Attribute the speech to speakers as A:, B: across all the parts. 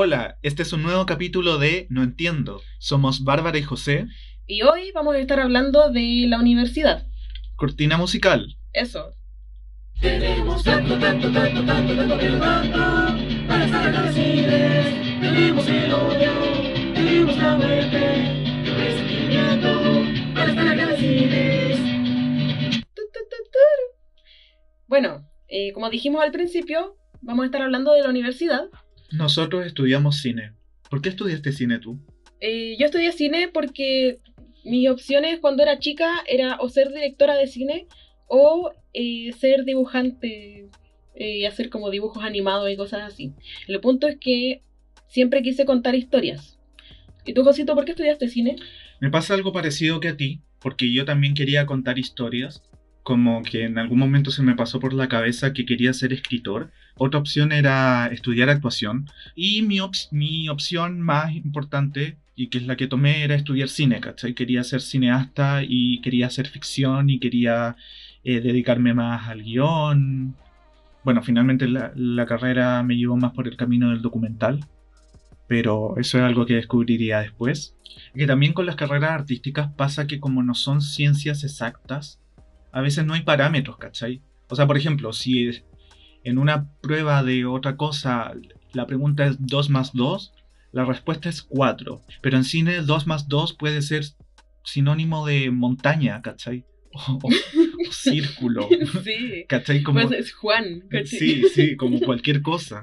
A: Hola, este es un nuevo capítulo de No Entiendo. Somos Bárbara y José.
B: Y hoy vamos a estar hablando de la universidad.
A: Cortina musical.
B: Eso.
C: Tenemos tanto, tanto, tanto, tanto, tanto, pero tanto para estar agradecidos. Tenemos el odio, tenemos la muerte, el resentimiento para estar agradecidos.
B: Bueno, eh, como dijimos al principio, vamos a estar hablando de la universidad.
A: Nosotros estudiamos cine. ¿Por qué estudiaste cine tú?
B: Eh, yo estudié cine porque mis opciones cuando era chica era o ser directora de cine o eh, ser dibujante eh, y hacer como dibujos animados y cosas así. El punto es que siempre quise contar historias. ¿Y tú, Josito, por qué estudiaste cine?
A: Me pasa algo parecido que a ti, porque yo también quería contar historias. Como que en algún momento se me pasó por la cabeza que quería ser escritor. Otra opción era estudiar actuación. Y mi, mi opción más importante, y que es la que tomé, era estudiar cine, ¿cachai? Quería ser cineasta y quería hacer ficción y quería eh, dedicarme más al guion. Bueno, finalmente la, la carrera me llevó más por el camino del documental, pero eso es algo que descubriría después. Que también con las carreras artísticas pasa que como no son ciencias exactas, a veces no hay parámetros, ¿cachai? O sea, por ejemplo, si en una prueba de otra cosa la pregunta es 2 más 2, la respuesta es 4. Pero en cine 2 más 2 puede ser sinónimo de montaña, ¿cachai? O, o- o círculo,
B: sí.
A: ¿cachai? Como,
B: Pues es Juan. ¿cachai?
A: Sí, sí, como cualquier cosa.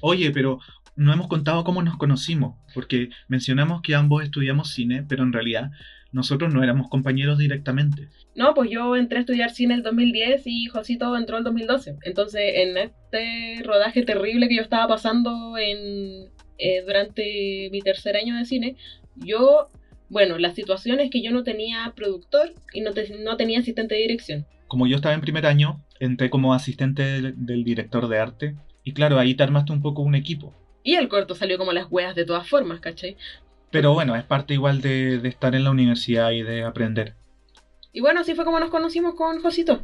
A: Oye, pero no hemos contado cómo nos conocimos, porque mencionamos que ambos estudiamos cine, pero en realidad nosotros no éramos compañeros directamente.
B: No, pues yo entré a estudiar cine el 2010 y Josito entró el 2012. Entonces, en este rodaje terrible que yo estaba pasando en, eh, durante mi tercer año de cine, yo, bueno, la situación es que yo no tenía productor y no, te- no tenía asistente de dirección.
A: Como yo estaba en primer año, entré como asistente del, del director de arte, y claro, ahí te armaste un poco un equipo.
B: Y el corto salió como las weas de todas formas, ¿cachai?
A: Pero bueno, es parte igual de, de estar en la universidad y de aprender.
B: Y bueno, así fue como nos conocimos con Josito.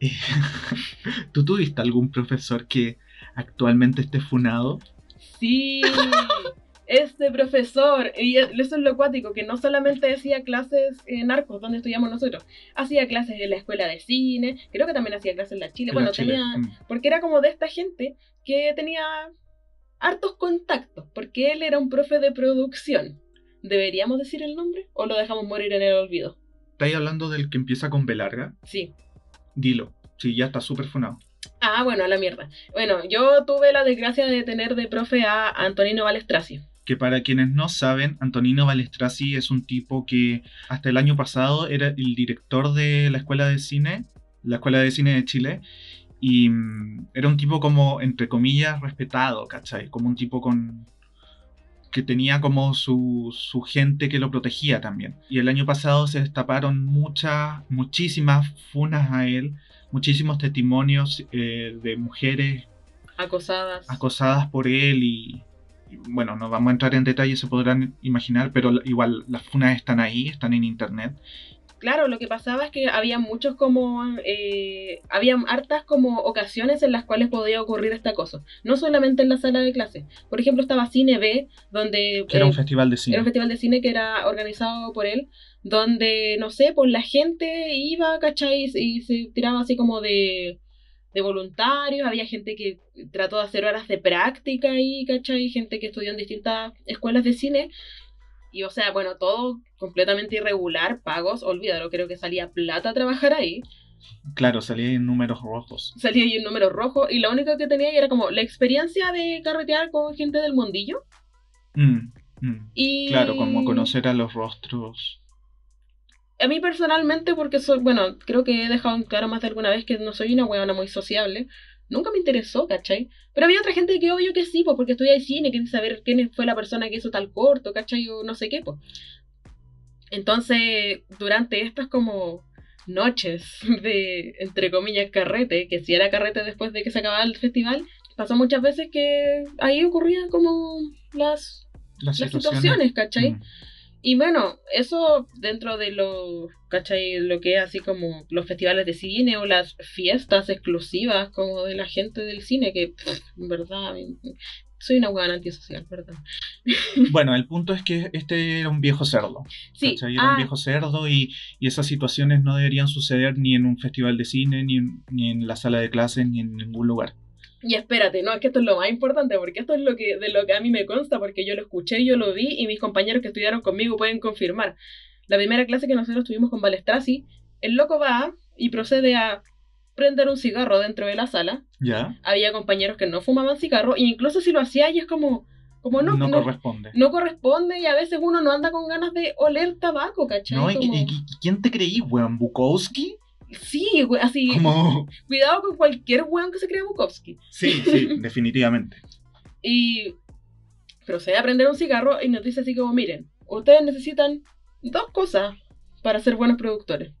A: ¿Tú tuviste algún profesor que actualmente esté funado?
B: Sí, este profesor, y eso es lo acuático, que no solamente hacía clases en Arcos, donde estudiamos nosotros, hacía clases en la escuela de cine, creo que también hacía clases en la Chile,
A: En
B: bueno,
A: la Chile.
B: tenía,
A: Mm.
B: porque era como de esta gente que tenía hartos contactos, porque él era un profe de producción. ¿Deberíamos decir el nombre o lo dejamos morir en el olvido?
A: ¿Estáis hablando del que empieza con B larga?
B: Sí.
A: Dilo. Sí, ya está súper funado.
B: Ah, bueno, a la mierda. Bueno, yo tuve la desgracia de tener de profe a Antonino Balestraci.
A: que para quienes no saben, Antonino Balestraci es un tipo que hasta el año pasado era el director de la Escuela de Cine, la Escuela de Cine de Chile, y mm, era un tipo como, entre comillas, respetado, ¿cachai? Como un tipo con que tenía como su, su gente que lo protegía también. Y el año pasado se destaparon muchas, muchísimas funas a él, muchísimos testimonios eh, de mujeres
B: Acosadas.
A: acosadas por él y, y, bueno, no vamos a entrar en detalle, se podrán imaginar, pero igual las funas están ahí, están en internet.
B: Claro, lo que pasaba es que había muchos como, eh, había hartas como ocasiones en las cuales podía ocurrir este acoso. No solamente en la sala de clase. Por ejemplo, estaba Cine B, donde
A: Que era
B: eh,
A: un festival de cine.
B: era un festival de cine que era organizado por él, donde, no sé, pues la gente iba, ¿cachai? Y se tiraba así como de, de voluntarios, había gente que trató de hacer horas de práctica ahí, ¿cachai? Gente que estudió en distintas escuelas de cine. Y o sea, bueno, todo completamente irregular, pagos, olvídalo, creo que salía plata a trabajar ahí.
A: Claro, salía en números rojos.
B: Salía ahí un número rojo y lo único que tenía ahí era como la experiencia de carretear con gente del mundillo.
A: Mm, mm.
B: Y...
A: Claro, como conocer a los rostros.
B: A mí personalmente, porque soy, bueno, creo que he dejado en claro más de alguna vez que no soy una huevona muy sociable, nunca me interesó, ¿cachai? Pero había otra gente que obvio que sí, pues porque estudia cine, quieren saber quién fue la persona que hizo tal corto, ¿cachai? O no sé qué, pues. Entonces, durante estas como noches de, entre comillas, carrete, que si era carrete después de que se acababa el festival, pasó muchas veces que ahí ocurrían como las,
A: Las,
B: las
A: situaciones.
B: situaciones, ¿cachai?
A: Mm.
B: Y bueno, eso dentro de lo, ¿cachai? Lo que es así como los festivales de cine o las fiestas exclusivas como de la gente del cine, que pff, en verdad Soy una huevona antisocial, perdón.
A: Bueno, el punto es que este era un viejo cerdo.
B: Sí,
A: ¿cachai? Era un
B: ah,
A: viejo cerdo y, y esas situaciones no deberían suceder ni en un festival de cine, ni en, ni en la sala de clases, ni en ningún lugar.
B: y espérate, no, es que esto es lo más importante, porque esto es lo que, de lo que a mí me consta, porque yo lo escuché, yo lo vi, y mis compañeros que estudiaron conmigo pueden confirmar. La primera clase que nosotros tuvimos con Balestrasi, el loco va y procede a prender un cigarro dentro de la sala.
A: ¿Ya?
B: Había compañeros que no fumaban cigarro, e incluso si lo hacía, y es como, como no,
A: No,
B: no,
A: corresponde.
B: no corresponde, y a veces uno no anda con ganas de oler tabaco, ¿cachai?
A: No, ¿y,
B: Como-
A: y- y quién te creí, weón? ¿Bukowski?
B: Sí, güey, así,
A: Como...
B: cuidado con cualquier weón que se crea Bukowski.
A: Sí, sí, definitivamente.
B: Y procede a prender un cigarro y nos dice así como, miren, ustedes necesitan dos cosas para ser buenos productores.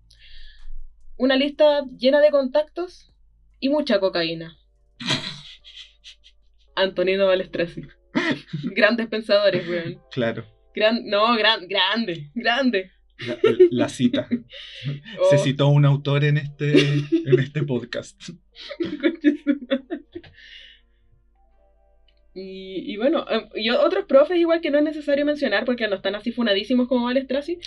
B: Una lista llena de contactos y mucha cocaína. Antonino Balestrasi. Grandes pensadores, weón.
A: Claro.
B: Gran, no, gran, grande, grande.
A: La, la cita.
B: Oh,
A: Se citó un autor en este, en este podcast.
B: Y, y bueno, em, y otros profes igual que no es necesario mencionar porque no están así funadísimos como Balestrasi,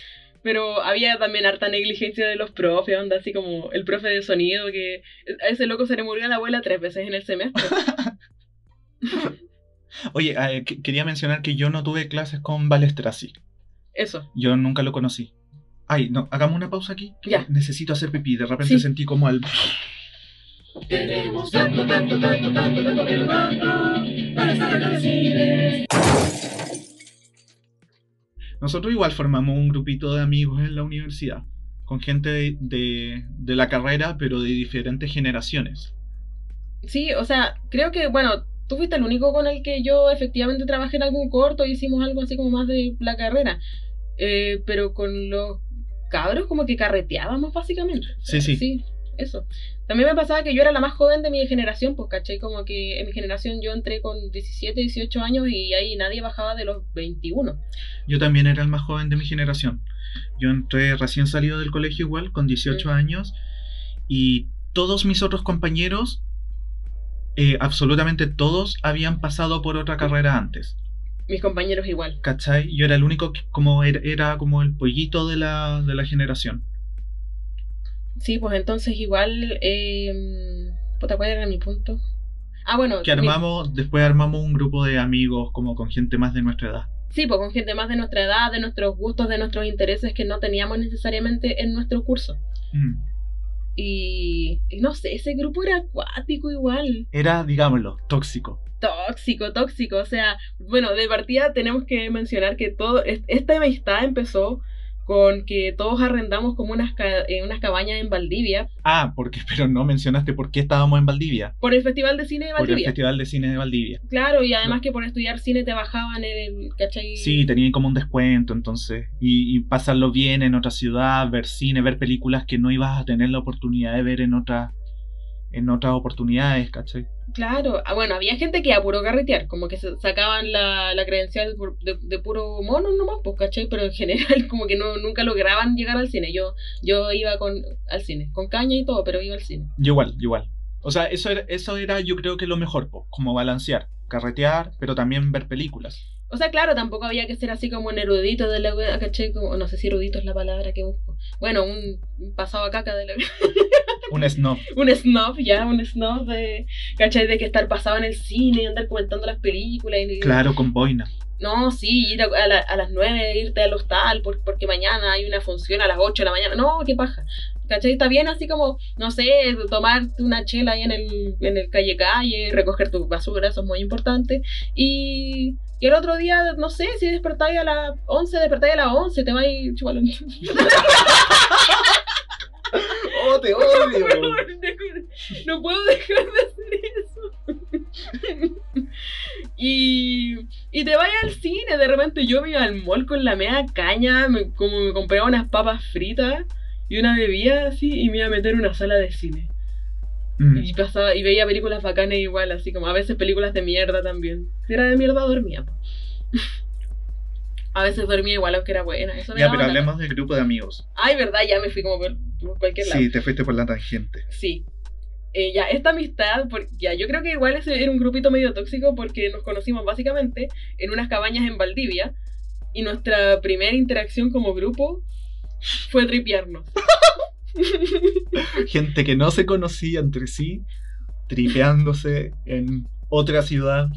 B: pero había también harta negligencia de los profes, onda así como el profe de sonido que a ese loco se le murió la abuela tres veces en el semestre.
A: Oye, eh, que- quería mencionar que yo no tuve clases con Balestrasi.
B: Eso.
A: Yo nunca lo conocí. Ay, no, hagamos una pausa aquí.
B: Ya.
A: Necesito hacer pipí. De repente
B: Sí.
A: sentí como al.
C: Tenemos tanto, tanto, tanto, tanto, tanto, pero tanto para estar agradecidos.
A: Nosotros igual formamos un grupito de amigos en la universidad. Con gente de, de- de la carrera, pero de diferentes generaciones.
B: Sí, o sea, creo que, bueno, tú fuiste el único con el que yo efectivamente trabajé en algún corto, hicimos algo así como más de la carrera. Eh, pero con los cabros como que carreteábamos básicamente.
A: Sí, sí.
B: Sí, eso. También me pasaba que yo era la más joven de mi generación, pues caché como que en mi generación yo entré con 17, 18 años y ahí nadie bajaba de los 21.
A: Yo también era el más joven de mi generación. Yo entré recién salido del colegio igual, con 18
B: Mm.
A: años. Y todos mis otros compañeros, eh, absolutamente todos, habían pasado por otra carrera antes.
B: Mis compañeros igual.
A: ¿Cachai? Yo era el único que como era, era como el pollito de la, de la generación.
B: Sí, pues entonces igual... Eh, puta, ¿cuál era mi punto? Ah, bueno.
A: Que
B: mi-
A: armamos, después armamos un grupo de amigos como con gente más de nuestra edad.
B: Sí, pues con gente más de nuestra edad, de nuestros gustos, de nuestros intereses que no teníamos necesariamente en nuestro curso.
A: Mm.
B: Y, y no sé, ese grupo era acuático igual.
A: Era, digámoslo, tóxico.
B: Tóxico, tóxico. O sea, bueno, de partida tenemos que mencionar que todo es- esta amistad empezó con que todos arrendamos como unas, ca- eh, unas cabañas en Valdivia
A: Ah, porque, pero no mencionaste por qué estábamos en Valdivia.
B: por el Festival de Cine de
A: Por el
B: Valdivia.
A: Festival de Cine de Valdivia.
B: Claro, y además que por estudiar cine te bajaban el, ¿cachai?
A: Sí, tenían como un descuento, entonces. Y, y pasarlo bien en otra ciudad, ver cine, ver películas que no ibas a tener la oportunidad de ver en otra, en otras oportunidades, ¿cachai?
B: Claro, ah, bueno, había gente que a puro carretear, como que sacaban la, la credencial de, de puro mono nomás, pues, ¿cachai? Pero en general como que no, nunca lograban llegar al cine. Yo, yo iba con, al cine, con caña y todo, pero iba al cine.
A: Igual, igual. O sea, eso era, eso era yo creo que lo mejor, como balancear, carretear, pero también ver películas.
B: O sea, claro, tampoco había que ser así como un erudito de la wea, ¿cachai? Como, no sé si erudito es la palabra que busco. Bueno, un, un pasado a caca de la
A: Un snob.
B: un snob, ya, un snob de, ¿cachai? De que estar pasado en el cine, andar comentando las películas y...
A: Claro, con boina.
B: No, sí, ir a, a la- a las 9, irte al hostal por- porque mañana hay una función a las 8 de la mañana. No, qué paja. ¿Cachai? Está bien así como, no sé, tomarte una chela ahí en el, en el calle calle, recoger tu basura, eso es muy importante. Y, y el otro día, no sé, si despertáis a las 11, despertáis a las 11, te vais chupalo.
A: ¡Oh, te
B: no puedo dejar de hacer eso. y, y te vayas al cine. De repente yo me iba al mall con la media caña, me- como me compraba unas papas fritas y una bebida así, y me iba a meter en una sala de cine.
A: Mm.
B: Y pasaba, y veía películas bacanas igual, así como a veces películas de mierda también. Si era de mierda, dormía. a veces dormía igual, aunque era buena. Eso me
A: Ya, pero hablemos del grupo de amigos.
B: Ay, verdad, ya me fui como por, por cualquier lado.
A: Sí, te fuiste por la tangente.
B: Sí. eh, ya, esta amistad, por- ya, yo creo que igual ese era un grupito medio tóxico porque nos conocimos básicamente en unas cabañas en Valdivia y nuestra primera interacción como grupo fue tripearnos.
A: Gente que no se conocía entre sí, tripeándose en otra ciudad.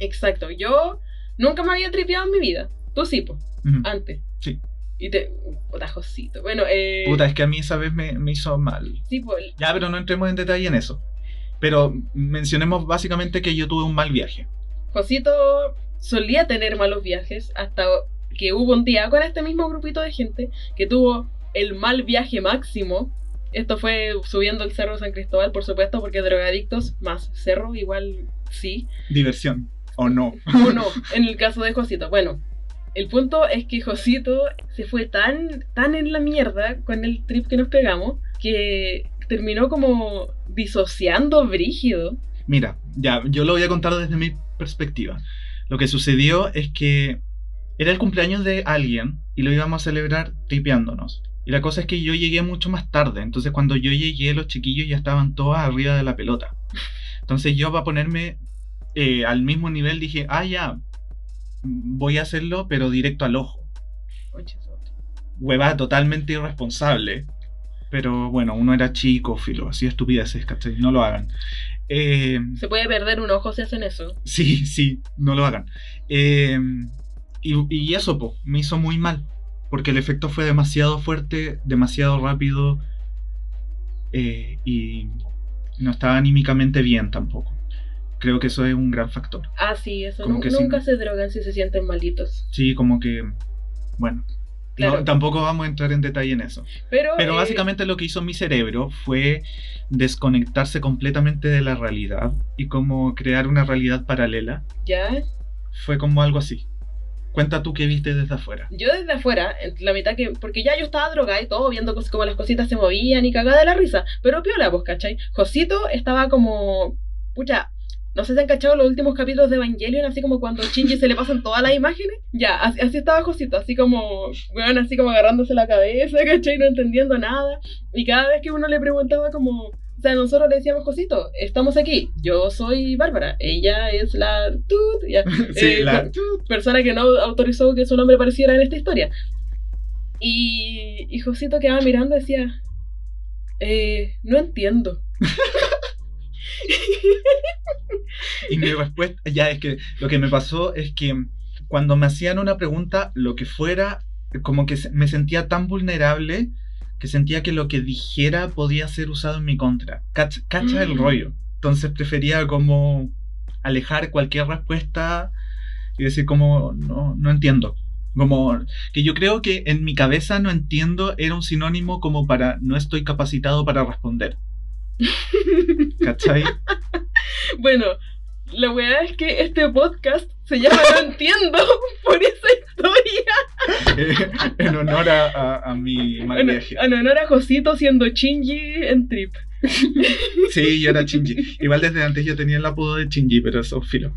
B: Exacto, yo nunca me había tripeado en mi vida. Tú sí, pues,
A: Ujú.
B: antes.
A: Sí.
B: Y te. Puta, Josito. Bueno, eh.
A: Puta, es que a mí esa vez me, me hizo mal.
B: Sí, pues.
A: Ya, pero no entremos en detalle en eso. Pero mencionemos básicamente que yo tuve un mal viaje.
B: Josito solía tener malos viajes hasta que hubo un día con este mismo grupito de gente que tuvo el mal viaje máximo. Esto fue subiendo el cerro San Cristóbal, por supuesto, porque drogadictos más cerro, igual sí.
A: Diversión. ¿O no?
B: O no, en el caso de Josito. Bueno, el punto es que Josito se fue tan, tan en la mierda con el trip que nos pegamos que terminó como disociando brígido.
A: Mira, ya, yo lo voy a contar desde mi perspectiva. Lo que sucedió es que era el cumpleaños de alguien y lo íbamos a celebrar tripeándonos. Y la cosa es que yo llegué mucho más tarde, entonces cuando yo llegué los chiquillos ya estaban todos arriba de la pelota. Entonces yo para ponerme eh, al mismo nivel dije, ah ya, voy a hacerlo pero directo al ojo. Hueva totalmente irresponsable. Pero bueno, uno era chico, filo, así estupideces, ¿cachai? No lo hagan. Eh,
B: Se puede perder un ojo si hacen eso.
A: Sí, sí, no lo hagan. Eh, y, y eso, po, me hizo muy mal. Porque el efecto fue demasiado fuerte, demasiado rápido. eh, y no estaba anímicamente bien tampoco. Creo que eso es un gran factor.
B: Ah, sí, eso.
A: Como que
B: nunca se drogan si se sienten malitos.
A: Sí, como que. Bueno. no, tampoco vamos a entrar en detalle en eso.
B: Pero,
A: Pero
B: eh,
A: básicamente lo que hizo mi cerebro fue desconectarse completamente de la realidad y como crear una realidad paralela.
B: Ya,
A: Fue como algo así. Cuenta tú qué viste desde afuera.
B: yo desde afuera, la mitad que. Porque ya yo estaba drogada y todo, viendo como las cositas se movían y cagada de la risa. Pero piola, pues, ¿cachai? Josito estaba como. Pucha. No sé si han cachado los últimos capítulos de Evangelion, así como cuando Shinji se le pasan todas las imágenes. Ya, así, así estaba Josito, así como, weón, así como agarrándose la cabeza, ¿cachai? No entendiendo nada. Y cada vez que uno le preguntaba como, o sea, nosotros le decíamos, Josito, estamos aquí, yo soy Bárbara, ella es la tut, ya,
A: Sí,
B: Eh,
A: la-
B: persona que no autorizó que su nombre apareciera en esta historia. Y, y Josito quedaba mirando y decía, eh, no entiendo.
A: Y mi respuesta, ya es que lo que me pasó es que cuando me hacían una pregunta, lo que fuera, como que me sentía tan vulnerable que sentía que lo que dijera podía ser usado en mi contra. Cacha, cacha el
B: Mm.
A: rollo. Entonces prefería como alejar cualquier respuesta y decir como no, no entiendo. Como que yo creo que en mi cabeza no entiendo era un sinónimo como para no estoy capacitado para responder. ¿Cachai?
B: Bueno, la weá es que este podcast se llama No entiendo por esa historia.
A: Eh, en honor a, a- a mi mal
B: En,
A: viaje.
B: en honor a Josito siendo Shinji en Trip.
A: Sí, yo era Shinji. Igual desde antes yo tenía el apodo de Shinji, pero eso filo.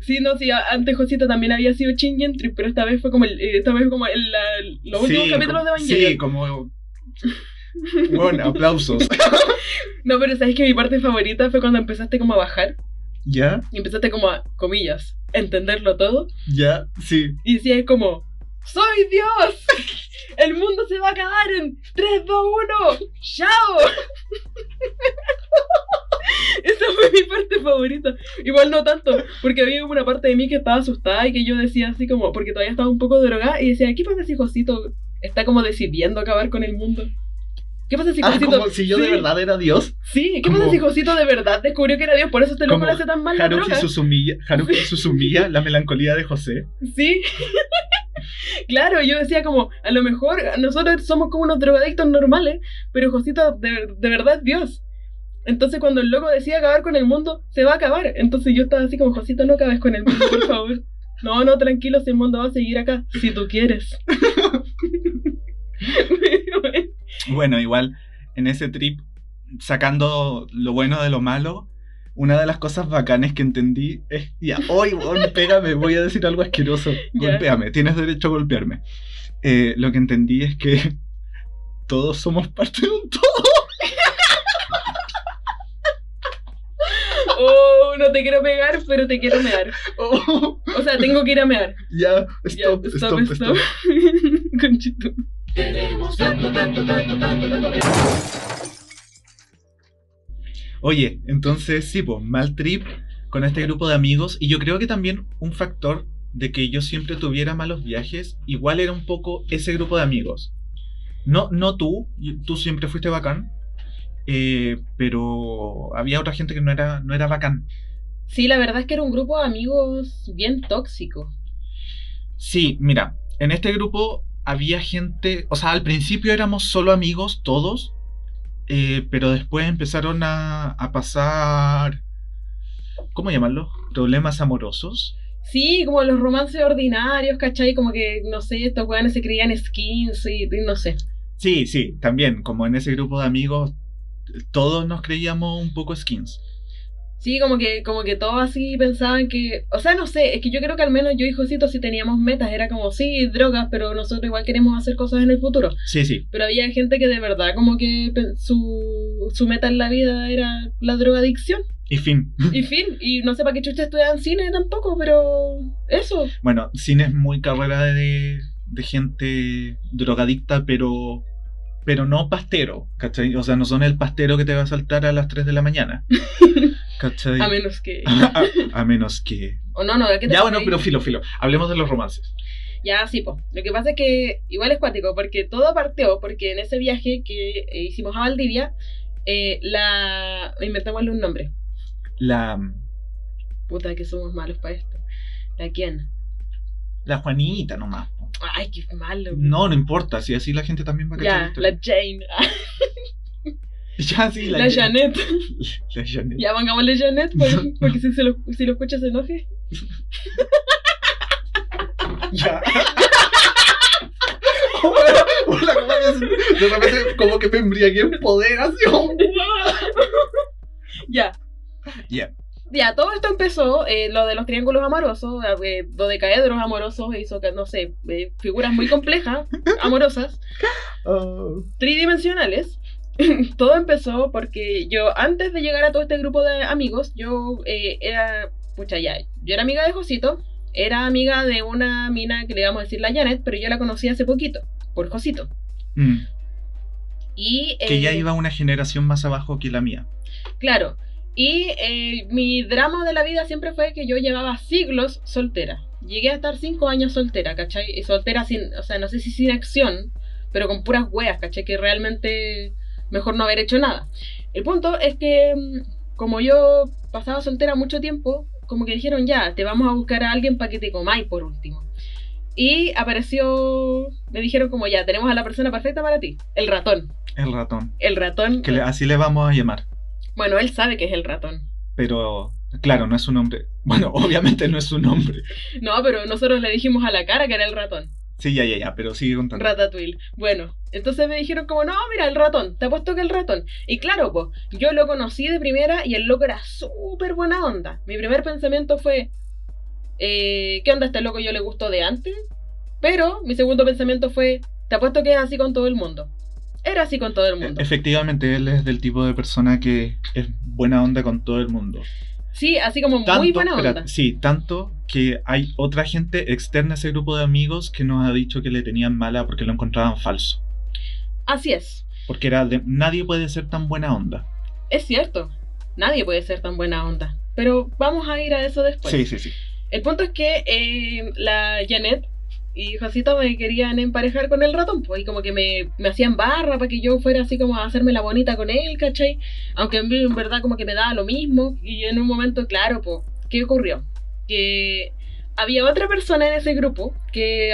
B: Sí, no, sí, antes Josito también había sido Shinji en Trip, pero esta vez fue como, el, eh, esta vez como el, la- los últimos capítulos de Evangelion.
A: Sí, como. Bueno, aplausos.
B: No, pero sabes que mi parte favorita fue cuando empezaste como a bajar
A: ¿Ya?
B: y empezaste como a, comillas, entenderlo todo.
A: ¿Ya? Sí.
B: Y decías como, ¡Soy Dios! ¡El mundo se va a acabar en 3, 2, 1! ¡Chao! Esa fue mi parte favorita. Igual no tanto, porque había una parte de mí que estaba asustada y que yo decía así como, porque todavía estaba un poco drogada, y decía, ¿qué pasa si Josito está como decidiendo acabar con el mundo? ¿Qué pasa si
A: Ah,
B: Josito...
A: como si yo de
B: Sí,
A: verdad era Dios.
B: Sí, ¿qué
A: como-
B: pasa si Josito de verdad descubrió que era Dios? Por eso este loco le hace tan mal la
A: Haruki
B: droga.
A: Suzumiya, Haruki Suzumiya, la melancolía de José.
B: Sí. claro, yo decía como, a lo mejor nosotros somos como unos drogadictos normales, pero Josito de, de verdad es Dios. Entonces cuando el loco decía acabar con el mundo, se va a acabar. Entonces yo estaba así como, Josito, no acabes con el mundo, por favor. No, no, tranquilo, si el mundo va a seguir acá, si tú quieres.
A: Bueno, igual, en ese trip, sacando lo bueno de lo malo, una de las cosas bacanes que entendí es, ya, hoy, pégame, voy a decir algo asqueroso, golpéame, tienes derecho a golpearme. Eh, lo que entendí es que todos somos parte de un todo.
B: Uh, no te quiero pegar, pero te quiero mear.
A: Oh,
B: O sea, tengo que ir a mear.
A: ya,
B: Ya,
A: stop, stop, stop.
B: Conchito.
C: Queremos tanto, tanto, tanto, tanto, tanto
A: Oye, entonces sí, pues, mal trip con este grupo de amigos. Y yo creo que también un factor de que yo siempre tuviera malos viajes, igual era un poco ese grupo de amigos. No, no tú, tú siempre fuiste bacán, eh, pero había otra gente que no era, no era bacán.
B: Sí, la verdad es que era un grupo de amigos bien tóxico.
A: Sí, mira, en este grupo había gente, o sea, al principio éramos solo amigos todos, eh, pero después empezaron a, a pasar, ¿cómo llamarlo? Problemas amorosos.
B: Sí, como los romances ordinarios, ¿cachai? Como que, no sé, estos weones se creían skins y, y no sé.
A: Sí, sí, también, como en ese grupo de amigos, todos nos creíamos un poco skins.
B: Sí, como que, como que todos así pensaban que. O sea, no sé, es que yo creo que al menos yo y Josito sí teníamos metas. Era como, sí, drogas, pero nosotros igual queremos hacer cosas en el futuro.
A: Sí, sí,
B: Pero había gente que de verdad, como que su, su meta en la vida era la drogadicción.
A: y fin.
B: Y fin, y no sé para qué chucha estudiaban cine tampoco, pero eso.
A: Bueno, cine es muy carrera de, de gente drogadicta, pero, pero no pastero, ¿cachai? O sea, no son el pastero que te va a saltar a las 3 de la mañana. ¿Cachai?
B: A menos que.
A: a, a menos que...
B: O no, no, ¿a qué te
A: Ya bueno, pero filo, filo. Hablemos de los romances.
B: Ya, sí, po. Lo que pasa es que igual es cuático, porque todo partió porque en ese viaje que hicimos a Valdivia, eh, la. Inventémosle un nombre.
A: La,
B: Puta, que somos malos para esto. ¿La quién?
A: la Juanita nomás.
B: Ay, qué malo.
A: No, no importa, si así la gente también va a cachar
B: Ya,
A: la
B: Jane.
A: Ya, sí,
B: La,
A: la,
B: Janet.
A: La Janet.
B: Ya, pongámosle Janet, por- porque si, se lo, si lo escuchas se enoje.
A: Ya. Hola, de repente como que me embriagué en poder así. oh.
B: Ya.
A: Ya.
B: Ya, todo esto empezó, eh, lo de los triángulos amorosos, eh, dodecaedros amorosos, hizo que, no sé, eh, figuras muy complejas, amorosas,
A: Oh.
B: tridimensionales. todo empezó porque yo, antes de llegar a todo este grupo de amigos, yo eh, era, pucha, ya, yo era amiga de Josito, era amiga de una mina que le íbamos a decir la Janet, pero yo la conocí hace poquito, por Josito.
A: Mm,
B: Y,
A: Que ya
B: eh,
A: iba una generación más abajo que la mía.
B: Claro. Y eh, mi drama de la vida siempre fue que yo llevaba siglos soltera. Llegué a estar cinco años soltera, ¿cachai? Y soltera sin, o sea, no sé si sin acción, pero con puras weas, ¿cachai? Que realmente mejor no haber hecho nada. El punto es que, mm, como yo pasaba soltera mucho tiempo, como que dijeron, ya, te vamos a buscar a alguien para que te comáis por último. Y apareció, me dijeron como, ya, tenemos a la persona perfecta para ti, el ratón.
A: El ratón.
B: El ratón.
A: Que le- así le vamos a llamar.
B: Bueno, él sabe que es el ratón.
A: Pero, claro, no es su nombre. Bueno, obviamente no es su nombre.
B: No, pero nosotros le dijimos a la cara que era el ratón.
A: Sí, ya, ya, ya, pero sigue contando.
B: Ratatouille. Bueno, entonces me dijeron como, no, mira, el ratón, te apuesto que el ratón. Y claro, pues, yo lo conocí de primera y el loco era súper buena onda. Mi primer pensamiento fue, eh, ¿qué onda este loco? Yo le gustó de antes. Pero mi segundo pensamiento fue, te apuesto que es así con todo el mundo. Era así con todo el mundo.
A: Efectivamente, él es del tipo de persona que es buena onda con todo el mundo.
B: Sí, así como
A: Tanto,
B: muy buena
A: espera,
B: onda.
A: sí, tanto que hay otra gente externa a ese grupo de amigos que nos ha dicho que le tenían mala porque lo encontraban falso.
B: Así es.
A: Porque era de, nadie puede ser tan buena onda.
B: Es cierto. Nadie puede ser tan buena onda. Pero vamos a ir a eso después.
A: sí, sí, sí.
B: El punto es que eh, la Janet y Josito me querían emparejar con el ratón, pues, y como que me, me hacían barra para que yo fuera así como a hacerme la bonita con él, ¿cachai? Aunque en, en verdad como que me daba lo mismo, y en un momento, claro, pues, ¿qué ocurrió? Que había otra persona en ese grupo que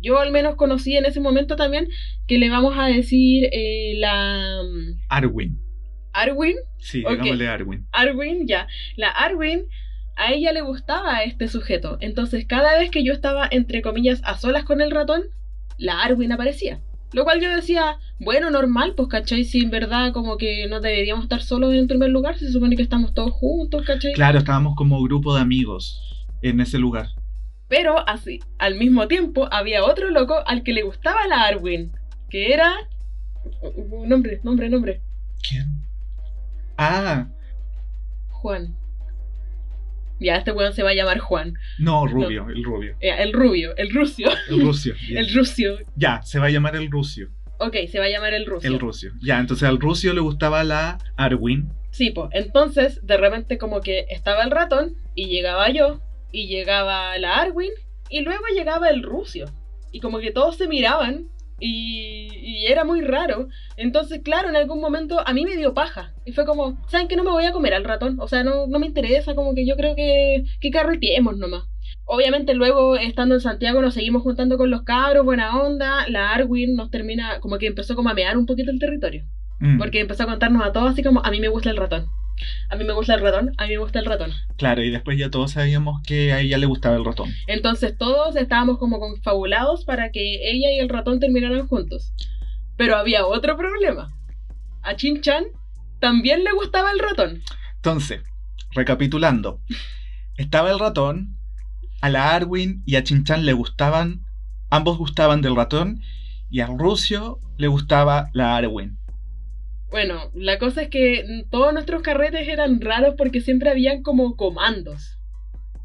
B: yo al menos conocí en ese momento también, que le vamos a decir eh, la mm,
A: Arwin.
B: Arwin,
A: Sí,
B: Ok.
A: digámosle Arwin.
B: Arwin, ya. La Arwin, a ella le gustaba este sujeto. Entonces, cada vez que yo estaba, entre comillas, a solas con el ratón, la Arwin aparecía. Lo cual yo decía, bueno, normal, pues, ¿cachai? Si en verdad como que no deberíamos estar solos en primer lugar, se supone que estamos todos juntos, ¿cachai?
A: Claro, estábamos como grupo de amigos en ese lugar.
B: Pero así, al mismo tiempo, había otro loco al que le gustaba la Arwin, que era... Nombre, nombre, nombre.
A: ¿Quién? Ah,
B: Juan. Ya, este weón se va a llamar Juan.
A: No, rubio, el rubio.
B: Eh, el rubio, el rucio.
A: El rucio.
B: El rucio.
A: Ya, se va a llamar el rucio.
B: Ok, se va a llamar el rucio.
A: El rucio. Ya, entonces al rucio le gustaba la Arwin.
B: Sí, pues. Entonces, de repente, como que estaba el ratón, y llegaba yo, y llegaba la Arwin, y luego llegaba el rucio. Y como que todos se miraban, y, y era muy raro. Entonces, claro, en algún momento a mí me dio paja. Y fue como, ¿saben que no me voy a comer al ratón? O sea, no, no me interesa, como que yo creo que, que carreteemos nomás. Obviamente luego, estando en Santiago, nos seguimos juntando con los cabros, buena onda. La Arwin nos termina, como que empezó como a mear un poquito el territorio.
A: Mm,
B: Porque empezó a contarnos a todos así como, a mí me gusta el ratón. A mí me gusta el ratón, a mí me gusta el ratón.
A: Claro, y después ya todos sabíamos que a ella le gustaba el ratón.
B: Entonces todos estábamos como confabulados para que ella y el ratón terminaran juntos. Pero había otro problema. A Chin Chan también le gustaba el ratón.
A: Entonces, recapitulando. Estaba el ratón, a la Arwin y a Chinchan le gustaban, ambos gustaban del ratón, y al Rucio le gustaba la Arwin.
B: Bueno, la cosa es que todos nuestros carretes eran raros porque siempre habían como comandos.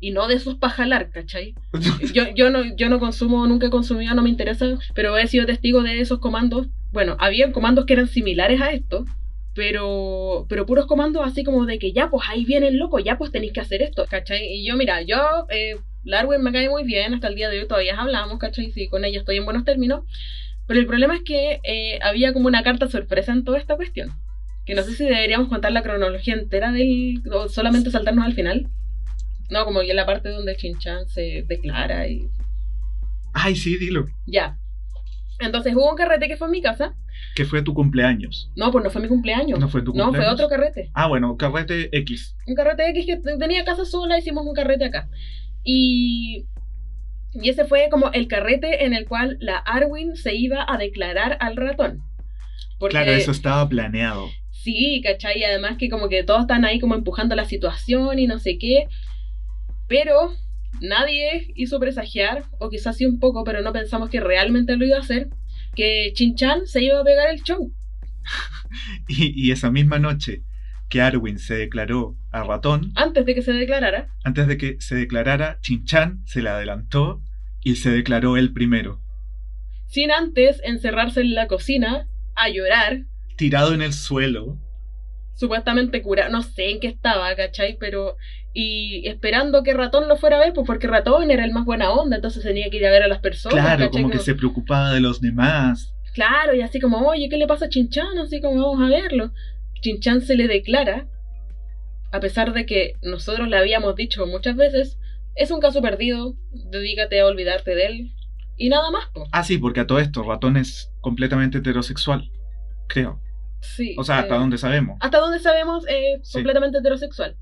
B: Y no de esos para jalar, ¿cachai? Yo, yo, no, yo no consumo, nunca he consumido, no me interesa, pero he sido testigo de esos comandos. Bueno, habían comandos que eran similares a esto, pero, pero puros comandos así como de que ya, pues ahí viene el loco, ya pues tenéis que hacer esto, ¿cachai? Y yo, mira, yo, eh, Larwin me cae muy bien, hasta el día de hoy todavía hablamos, ¿cachai? Sí, con ella estoy en buenos términos. Pero el problema es que eh, había como una carta sorpresa en toda esta cuestión. Que no sé si deberíamos contar la cronología entera del. o solamente saltarnos al final. No, como que la parte donde Chinchan se declara y.
A: Ay, sí, dilo.
B: Ya. Entonces hubo un carrete que fue en mi casa.
A: Que fue tu cumpleaños.
B: No, pues no fue mi cumpleaños.
A: ¿No fue tu
B: No,
A: cumpleaños?
B: fue otro carrete.
A: Ah, bueno, carrete X.
B: Un carrete X que tenía casa sola, hicimos un carrete acá. Y. Y ese fue como el carrete en el cual la Arwin se iba a declarar al ratón. Porque,
A: Claro, eso estaba planeado.
B: Sí, ¿cachai? Y además que como que todos están ahí como empujando la situación y no sé qué. Pero nadie hizo presagiar, o quizás sí un poco, pero no pensamos que realmente lo iba a hacer, que Chinchan se iba a pegar el show.
A: Y, y esa misma noche que Arwin se declaró a ratón,
B: Antes de que se declarara.
A: antes de que se declarara, Chinchan se le adelantó y se declaró él primero.
B: Sin antes encerrarse en la cocina a llorar,
A: Tirado en el suelo.
B: supuestamente curado, no sé en qué estaba, ¿cachai? Pero, y esperando que Ratón lo fuera a ver, pues porque Ratón era el más buena onda, entonces tenía que ir a ver a las personas.
A: Claro,
B: ¿cachai?
A: como que se preocupaba de los demás.
B: Claro, y así como, oye, ¿qué le pasa a Chinchan? Así como, vamos a verlo. Chinchan se le declara, a pesar de que nosotros le habíamos dicho muchas veces, es un caso perdido, dedícate a olvidarte de él, y nada más, pues.
A: Ah, sí, porque a todo esto, ratón es completamente heterosexual. Creo.
B: Sí.
A: O sea, hasta
B: eh,
A: donde sabemos.
B: Hasta donde sabemos, es
A: Sí.
B: completamente heterosexual.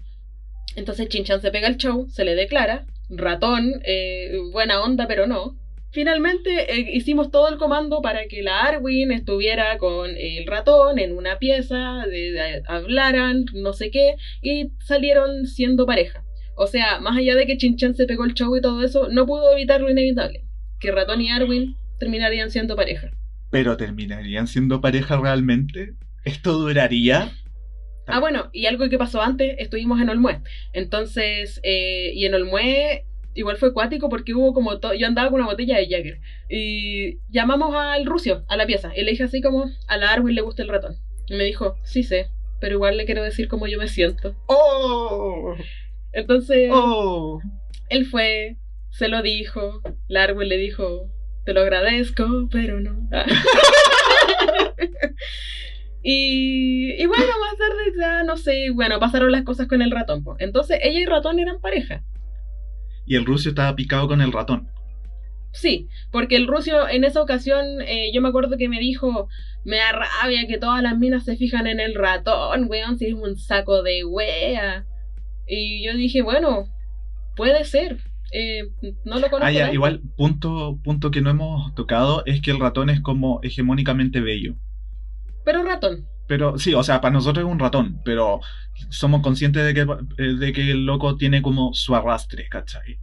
B: Entonces Chinchan se pega el show, se le declara, ratón, eh, buena onda, pero no. Finalmente eh, hicimos todo el comando para que la Arwin estuviera con el ratón en una pieza, de- de- hablaran, no sé qué, y salieron siendo pareja. O sea, más allá de que Chinchan se pegó el show y todo eso, no pudo evitar lo inevitable, que ratón y Arwin terminarían siendo pareja.
A: Pero terminarían siendo pareja realmente. ¿Esto duraría?
B: Ah, bueno, y algo que pasó antes, estuvimos en Olmué. Entonces, eh, y en Olmué igual fue acuático porque hubo como todo, yo andaba con una botella de Jagger. Y llamamos al Rucio, a la pieza, y le dije así como, a la Arwin le gusta el ratón. Y me dijo, sí sé, pero igual le quiero decir cómo yo me siento.
A: ¡Oh!
B: Entonces,
A: ¡Oh!
B: él fue, se lo dijo, la Arwin le dijo, te lo agradezco, pero no. y, y bueno, más tarde ya, no sé, bueno, pasaron las cosas con el ratón. po. Entonces, ella y ratón eran pareja.
A: Y el rucio estaba picado con el ratón.
B: Sí, porque el rucio en esa ocasión, eh, yo me acuerdo que me dijo, me da rabia que todas las minas se fijan en el ratón, weón, si es un saco de wea. Y yo dije, bueno, puede ser. Eh, no lo conozco.
A: Ah, ya, igual, punto, punto que no hemos tocado es que el ratón es como hegemónicamente bello.
B: Pero ratón.
A: Pero sí, o sea, para nosotros es un ratón, pero somos conscientes de que, eh, de que el loco tiene como su arrastre, ¿cachai?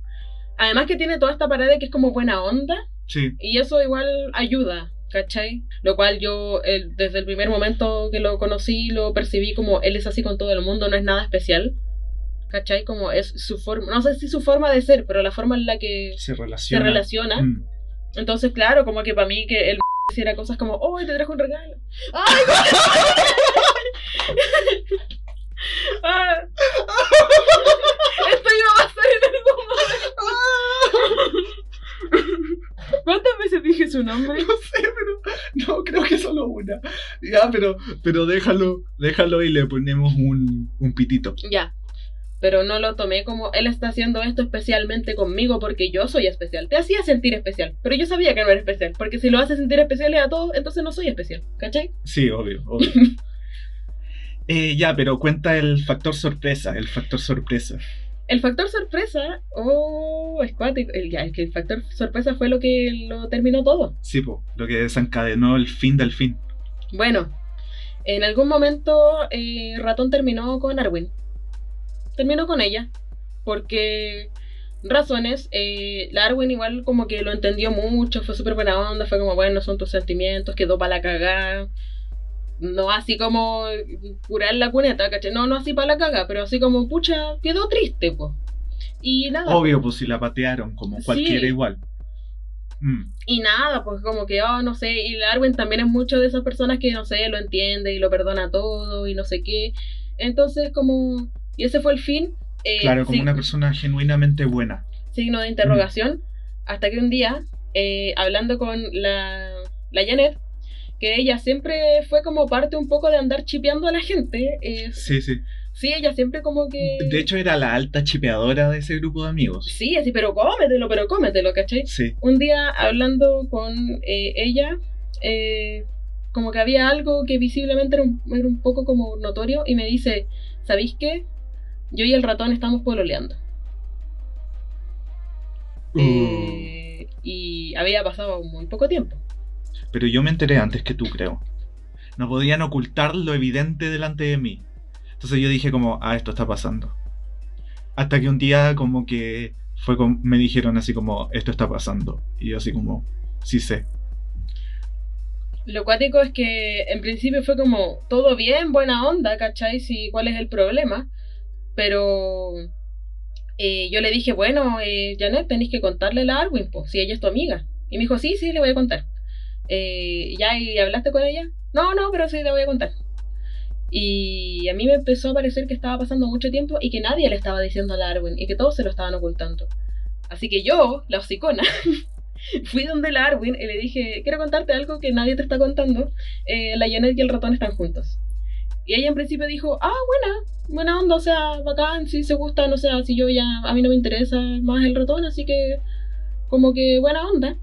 B: Además que tiene toda esta pared que es como buena onda.
A: Sí,
B: Y eso igual ayuda, ¿cachai? Lo cual yo el- desde el primer momento que lo conocí lo percibí como él es así con todo el mundo, no es nada especial. ¿cachai? Como es su forma, no sé si su forma de ser, pero la forma en la que
A: Se
B: se
A: relaciona.
B: relaciona.
A: Mm.
B: Entonces, claro, como que para mí que él hiciera cosas como, oh, te trajo un regalo. ¡Ay! Ah. Esto iba a pasar en algún momento. ¿Cuántas veces dije su nombre?
A: No sé, pero no, creo que solo una. Ya, pero, pero déjalo, déjalo y le ponemos un, un pitito.
B: Ya. Pero no lo tomé como él está haciendo esto especialmente conmigo porque yo soy especial. Te hacía sentir especial, pero yo sabía que no era especial. Porque si lo hace sentir especial a todos, entonces no soy especial. ¿Cachai?
A: Sí, obvio, obvio. Eh, ya, pero cuenta el factor sorpresa, el factor sorpresa.
B: El factor sorpresa, oh, es cuático. El, ya, es que el factor sorpresa fue lo que lo terminó todo.
A: Sí, po, lo que desencadenó el fin del fin.
B: Bueno, en algún momento eh, Ratón terminó con Arwen. Terminó con ella. Porque razones, eh, la Arwen igual como que lo entendió mucho, fue súper buena onda, fue como, bueno, son tus sentimientos, quedó para la cagada. No así como curar la cuneta, ¿cachai? No, no así para la caga, pero así como, pucha, quedó triste, pues. Y nada.
A: Obvio, pues si la patearon, como
B: Sí.
A: cualquiera igual. Mm,
B: Y nada, pues como que, oh, no sé, y la Arwen también es mucho de esas personas que, no sé, lo entiende y lo perdona todo y no sé qué. Entonces, como, y ese fue el fin. eh,
A: claro, como una persona genuinamente buena.
B: signo de interrogación, hasta que un día, eh, hablando con la, la Janet, que ella siempre fue como parte un poco de andar chipeando a la gente. eh,
A: Sí, sí.
B: sí, ella siempre como que...
A: De hecho, era la alta chipeadora de ese grupo de amigos.
B: Sí, así, pero cómetelo, pero cómetelo, ¿cachai?
A: Sí.
B: un día hablando con eh, ella, eh, como que había algo que visiblemente era un, era un poco como notorio y me dice, ¿sabéis qué? Yo y el ratón estamos pololeando.
A: Uh,
B: Eh, y había pasado muy poco tiempo.
A: pero yo me enteré antes que tú, creo. No podían ocultar lo evidente delante de mí. Entonces yo dije como, ah, esto está pasando. Hasta que un día como que fue con- me dijeron así como, esto está pasando. Y yo así como, sí sé.
B: Lo cuático es que en principio fue como todo bien, buena onda, ¿cachai? Sí, ¿Cuál es el problema? Pero eh, yo le dije, bueno, eh, Janet, tenéis que contarle a Arwin, pues, si ella es tu amiga. Y me dijo, sí, sí, le voy a contar. Eh, ¿Ya y hablaste con ella? No, no, pero sí, le voy a contar. Y a mí me empezó a parecer que estaba pasando mucho tiempo y que nadie le estaba diciendo a la Arwen y que todos se lo estaban ocultando. Así que yo, la hocicona, fui donde la Arwen y le dije, quiero contarte algo que nadie te está contando. Eh, la Janet y el ratón están juntos. Y ella en principio dijo, ah, buena, buena onda, o sea, bacán, si se gustan, o sea, si yo ya, a mí no me interesa más el ratón, así que como que buena onda.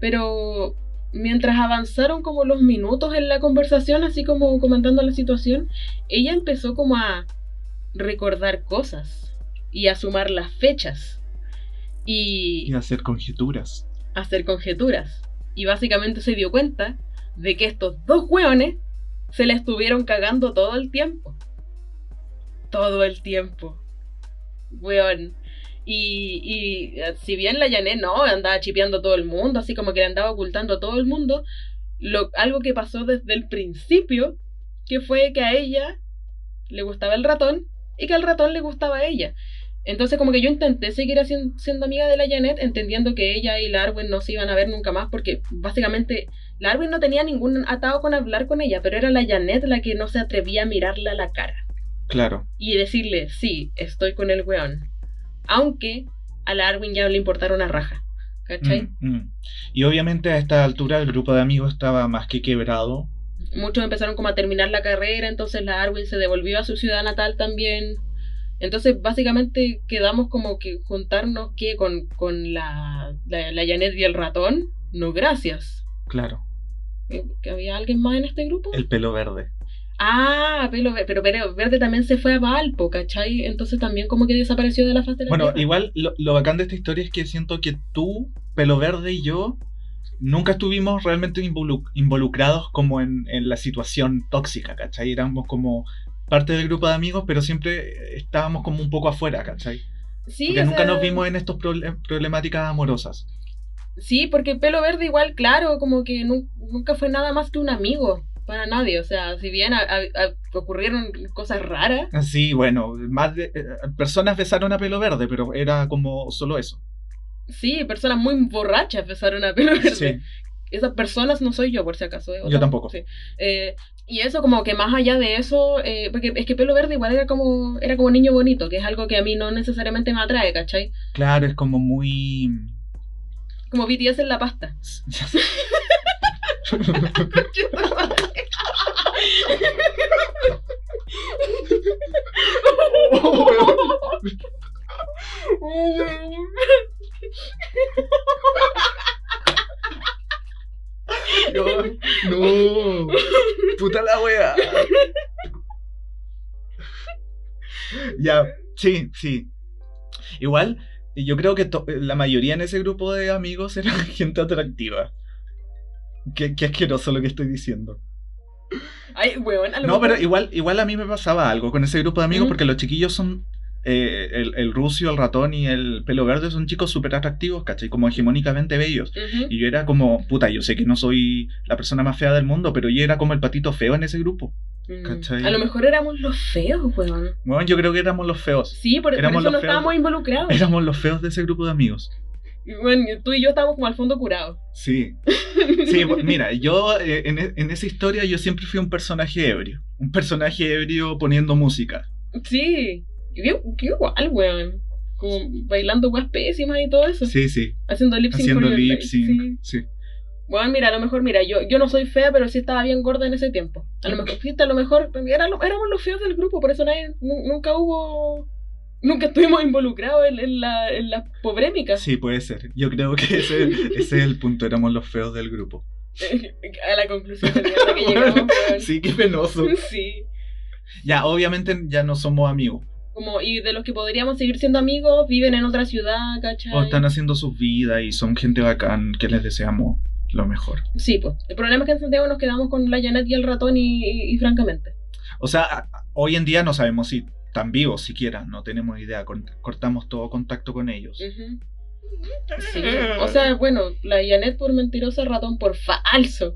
B: Pero mientras avanzaron como los minutos en la conversación, así como comentando la situación, ella empezó como a recordar cosas y a sumar las fechas y
A: Y hacer conjeturas.
B: hacer conjeturas. Y básicamente se dio cuenta de que estos dos hueones se la estuvieron cagando todo el tiempo. Todo el tiempo. Weón. Y, y eh, si bien la Janet no andaba chipeando a todo el mundo, así como que le andaba ocultando a todo el mundo, lo, algo que pasó desde el principio, que fue que a ella le gustaba el ratón y que al ratón le gustaba a ella. Entonces como que yo intenté seguir haciendo, siendo amiga de la Janet, entendiendo que ella y la Arwen no se iban a ver nunca más, porque básicamente la Arwen no tenía ningún atado con hablar con ella, pero era la Janet la que no se atrevía a mirarle a la cara
A: Claro.
B: y decirle, sí, estoy con el weón. Aunque a la Arwen ya no le importara una raja. ¿Cachai?
A: Mm, mm. Y obviamente a esta altura el grupo de amigos estaba más que quebrado.
B: Muchos empezaron como a terminar la carrera, entonces la Arwen se devolvió a su ciudad natal también. Entonces básicamente quedamos como que juntarnos que con, con la, la, la Janet y el ratón. No, gracias.
A: Claro.
B: Eh, ¿Que había alguien más en este grupo?
A: El pelo verde.
B: Ah, pelo, ve- pero Pelo Verde también se fue a Valpo, ¿cachai? Entonces también como que desapareció de la faz de la
A: Bueno,
B: tierra.
A: igual lo, lo bacán de esta historia es que siento que tú, pelo verde y yo nunca estuvimos realmente involu- involucrados como en, en la situación tóxica, ¿cachai? Éramos como parte del grupo de amigos, pero siempre estábamos como un poco afuera, ¿cachai?
B: Sí,
A: Porque nunca
B: sea,
A: nos vimos en estas problemáticas amorosas.
B: Sí, porque Pelo Verde igual, claro, como que nu- nunca fue nada más que un amigo. para nadie. O sea, si bien a- a- a- ocurrieron cosas raras,
A: Sí, bueno, más de eh, personas besaron a pelo verde, pero era como solo eso.
B: sí, personas muy borrachas besaron a pelo verde.
A: Sí.
B: Esas personas no soy yo, por si acaso. ¿eh?
A: Yo tampoco.
B: sí. Eh, y eso como que más allá de eso, eh, porque es que pelo verde igual era como, era como niño bonito, que es algo que a mí no necesariamente me atrae, ¿cachai?
A: Claro, es como muy.
B: Como BTS en la pasta.
A: No, no. Puta la wea. Ya, sí, sí. Igual, yo creo que to- la mayoría en ese grupo de amigos era gente atractiva. Qué, qué asqueroso lo que estoy diciendo.
B: Ay, weón, a lo
A: No,
B: mejor-
A: pero igual, igual a mí me pasaba algo con ese grupo de amigos porque los chiquillos son. eh, el, el Rucio, el ratón y el pelo verde son chicos súper atractivos, ¿cachai? Como hegemónicamente bellos. Y yo era como, puta, yo sé que no soy la persona más fea del mundo, pero yo era como el patito feo en ese grupo. ¿Cachai?
B: A lo mejor éramos los feos, weón.
A: Bueno, yo creo que éramos los feos.
B: Sí, por, eso no estábamos involucrados.
A: Éramos los feos de ese grupo de amigos.
B: Bueno, tú y yo estábamos como al fondo curados.
A: Sí. Sí, pues, mira, yo eh, en, e- en esa historia yo siempre fui un personaje ebrio. Un personaje ebrio poniendo música.
B: Sí. Yo, yo igual, weón. Como bailando weas pésimas y todo eso.
A: Sí, sí.
B: Haciendo lip sync.
A: Haciendo lip sync.
B: sí.
A: Sí.
B: Bueno, mira, a lo mejor, mira, yo, yo no soy fea, pero sí estaba bien gorda en ese tiempo. A lo mejor, a lo mejor era lo- éramos los feos del grupo, por eso nadie, nu- nunca hubo, nunca estuvimos involucrados en, en la, en las pobrémicas.
A: Sí, puede ser. Yo creo que ese, ese es el punto. Éramos los feos del grupo.
B: A la conclusión de que llegamos.
A: Sí, qué penoso.
B: Sí.
A: Ya, obviamente ya no somos amigos.
B: Como, y de los que podríamos seguir siendo amigos, viven en otra ciudad, ¿cachai?
A: O están haciendo sus vidas y son gente bacán que les deseamos lo mejor.
B: Sí, pues. El problema es que en Santiago nos quedamos con la Janet y el ratón y, y- y francamente.
A: O sea, hoy en día no sabemos si están vivos siquiera, no tenemos idea, cortamos todo contacto con ellos.
B: Sí. O sea, bueno, la Janet por mentirosa, el ratón por falso.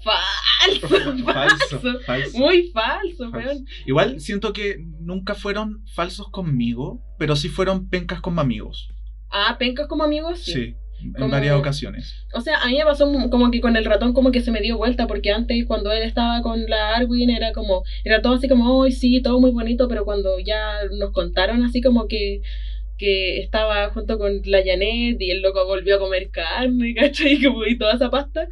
B: Falso,
A: falso, falso.
B: Muy falso,
A: Falso.
B: weón.
A: Igual siento que nunca fueron falsos conmigo, pero sí fueron pencas como amigos.
B: Ah, pencas como amigos, sí.
A: Sí, en
B: Como-
A: varias ocasiones.
B: O sea, a mí me pasó como que con el ratón como que se me dio vuelta, porque antes cuando él estaba con la Arwin era como, era todo así como, ¡ay, sí, todo muy bonito! Pero cuando ya nos contaron así como que, que estaba junto con la Janet y el loco volvió a comer carne, ¿cachai? Como, y toda esa pasta.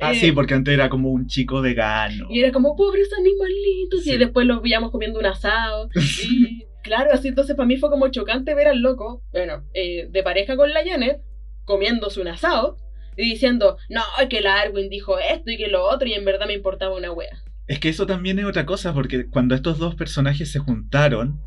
A: Ah,
B: eh,
A: sí, porque antes era como un chico vegano.
B: Y era como, pobres animalitos.
A: Sí.
B: Y después los veíamos comiendo un asado. Y claro, así entonces para mí fue como chocante ver al loco, bueno, eh, de pareja con la Janet, comiéndose un asado. Y diciendo, no, que la Arwin dijo esto y que lo otro, y en verdad me importaba una wea.
A: Es que eso también es otra cosa, porque cuando estos dos personajes se juntaron,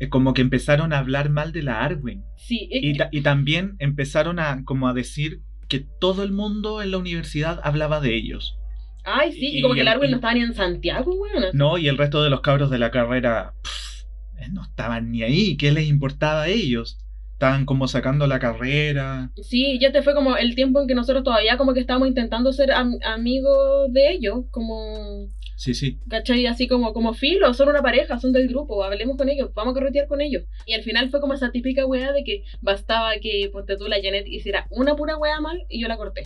A: es como que empezaron a hablar mal de la Arwen.
B: Sí, es
A: Y,
B: que-
A: ta- y también empezaron a como a decir que todo el mundo en la universidad hablaba de ellos.
B: ay, sí, y,
A: y-
B: como que la Arwin
A: y-
B: no estaba ni en Santiago, weón.
A: No, y el resto de los cabros de la carrera pff, no estaban ni ahí, ¿qué les importaba a ellos? Estaban como sacando la carrera.
B: Sí, ya te fue como el tiempo en que nosotros todavía como que estábamos intentando ser am- amigos de ellos, como
A: Sí, sí.
B: ¿Cachai? Así como, como filo, son una pareja, son del grupo, hablemos con ellos, vamos a carretear con ellos. Y al final fue como esa típica weá de que bastaba que, ponte tú, la Janet hiciera una pura weá mal y yo la corté.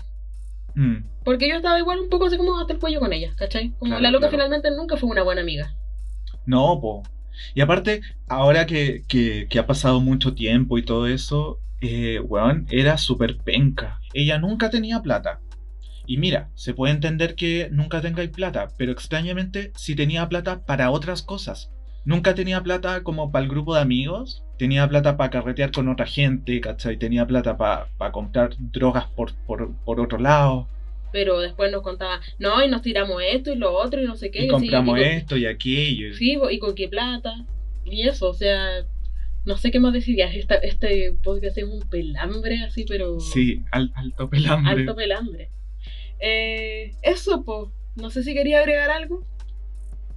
A: Mm.
B: Porque yo estaba igual un poco así como hasta el cuello con ella, ¿cachai? Como
A: Claro,
B: la loca
A: claro.
B: finalmente nunca fue una buena amiga.
A: No, po. Y aparte, ahora que, que, ha pasado mucho tiempo y todo eso, eh, weón, era súper penca. Ella nunca tenía plata. Y mira, se puede entender que nunca tengáis plata, pero extrañamente sí tenía plata para otras cosas. Nunca tenía plata como para el grupo de amigos, tenía plata para carretear con otra gente, ¿cachai? Tenía plata para comprar drogas por, por, por otro lado.
B: Pero después nos contaba, no, y nos tiramos esto y lo otro y no sé qué.
A: Y compramos
B: y con-
A: esto y aquello.
B: Sí, y con qué plata. Y eso, o sea, no sé qué más decir. Ya, esta, este podcast es un pelambre así, pero...
A: Sí, al- alto pelambre.
B: Alto pelambre. Eh, eso, po. No sé si quería agregar algo.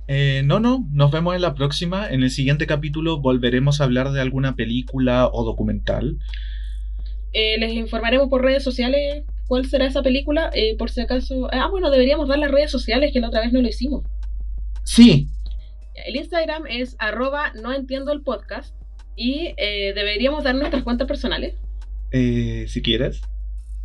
A: Eh, no, no, nos vemos en la próxima. En el siguiente capítulo volveremos a hablar de alguna película o documental.
B: Eh, les informaremos por redes sociales cuál será esa película, eh, por si acaso... Ah, bueno, deberíamos dar las redes sociales, que la otra vez no lo hicimos.
A: Sí,
B: El Instagram es arroba no entiendo el podcast y eh, deberíamos dar nuestras cuentas personales.
A: eh, si quieres.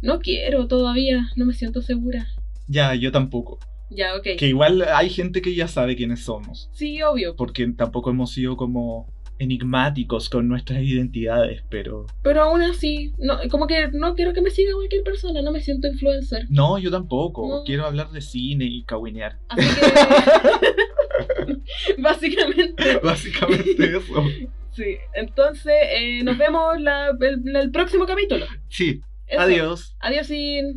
B: No quiero todavía, no me siento segura.
A: Ya, yo tampoco.
B: Ya, ok.
A: Que igual hay gente que ya sabe quiénes somos.
B: Sí, obvio.
A: Porque tampoco hemos sido como enigmáticos con nuestras identidades, pero...
B: Pero aún así, no, como que no quiero que me siga cualquier persona, no me siento influencer.
A: No, yo tampoco.
B: No.
A: Quiero hablar de cine y caguinear.
B: Así que... Básicamente,
A: Básicamente eso.
B: sí. Entonces, eh, nos vemos la- el, el próximo capítulo.
A: Sí,
B: Eso.
A: adiós.
B: Adiós, sin.